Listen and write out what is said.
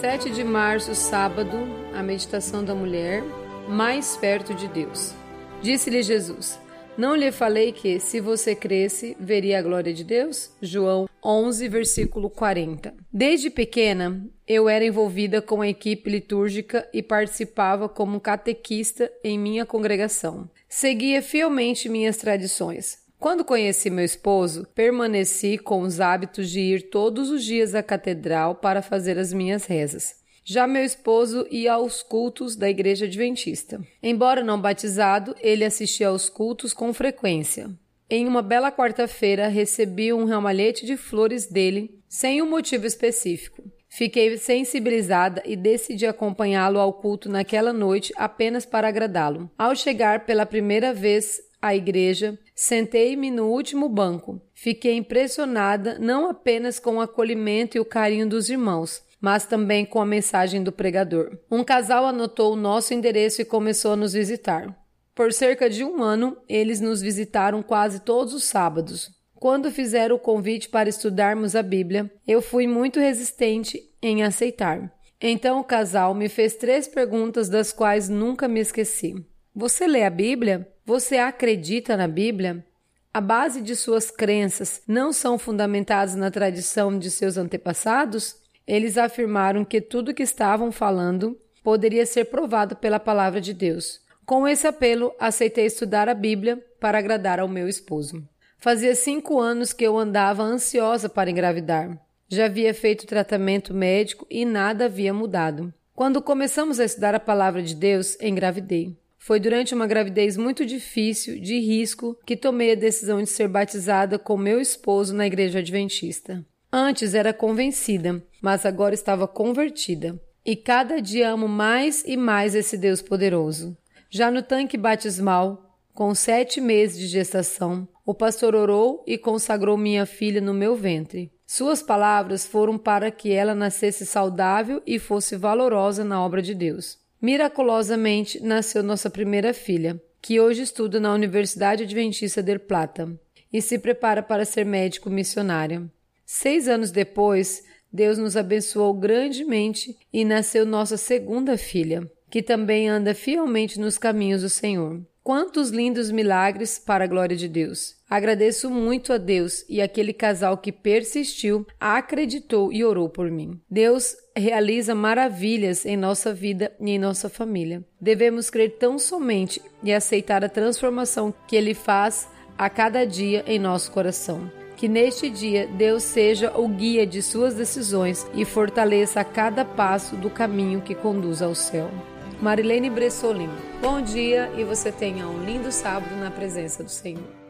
7 de março, sábado, a meditação da mulher, mais perto de Deus. Disse-lhe Jesus: Não lhe falei que, se você cresce, veria a glória de Deus? João 11, versículo 40. Desde pequena, eu era envolvida com a equipe litúrgica e participava como catequista em minha congregação. Seguia fielmente minhas tradições. Quando conheci meu esposo, permaneci com os hábitos de ir todos os dias à catedral para fazer as minhas rezas. Já meu esposo ia aos cultos da igreja adventista. Embora não batizado, ele assistia aos cultos com frequência. Em uma bela quarta-feira, recebi um ramalhete de flores dele, sem um motivo específico. Fiquei sensibilizada e decidi acompanhá-lo ao culto naquela noite apenas para agradá-lo. Ao chegar pela primeira vez à igreja, sentei-me no último banco. Fiquei impressionada não apenas com o acolhimento e o carinho dos irmãos, mas também com a mensagem do pregador. Um casal anotou o nosso endereço e começou a nos visitar. Por cerca de um ano, eles nos visitaram quase todos os sábados. Quando fizeram o convite para estudarmos a Bíblia, eu fui muito resistente em aceitar. Então o casal me fez três perguntas das quais nunca me esqueci. Você lê a Bíblia? Você acredita na Bíblia? A base de suas crenças não são fundamentadas na tradição de seus antepassados? Eles afirmaram que tudo que estavam falando poderia ser provado pela palavra de Deus. Com esse apelo, aceitei estudar a Bíblia para agradar ao meu esposo. Fazia cinco anos que eu andava ansiosa para engravidar. Já havia feito tratamento médico e nada havia mudado. Quando começamos a estudar a palavra de Deus, engravidei. Foi durante uma gravidez muito difícil, de risco, que tomei a decisão de ser batizada com meu esposo na igreja adventista. Antes era convencida, mas agora estava convertida. E cada dia amo mais e mais esse Deus poderoso. Já no tanque batismal, com sete meses de gestação, o pastor orou e consagrou minha filha no meu ventre. Suas palavras foram para que ela nascesse saudável e fosse valorosa na obra de Deus. Miraculosamente nasceu nossa primeira filha, que hoje estuda na Universidade Adventista de Plata e se prepara para ser médico missionária. Seis anos depois, Deus nos abençoou grandemente e nasceu nossa segunda filha, que também anda fielmente nos caminhos do Senhor. Quantos lindos milagres para a glória de Deus! Agradeço muito a Deus e aquele casal que persistiu, acreditou e orou por mim. Deus realiza maravilhas em nossa vida e em nossa família. Devemos crer tão somente e aceitar a transformação que Ele faz a cada dia em nosso coração. Que neste dia Deus seja o guia de suas decisões e fortaleça a cada passo do caminho que conduz ao céu. Marilene Bressolim. Bom dia e você tenha um lindo sábado na presença do Senhor.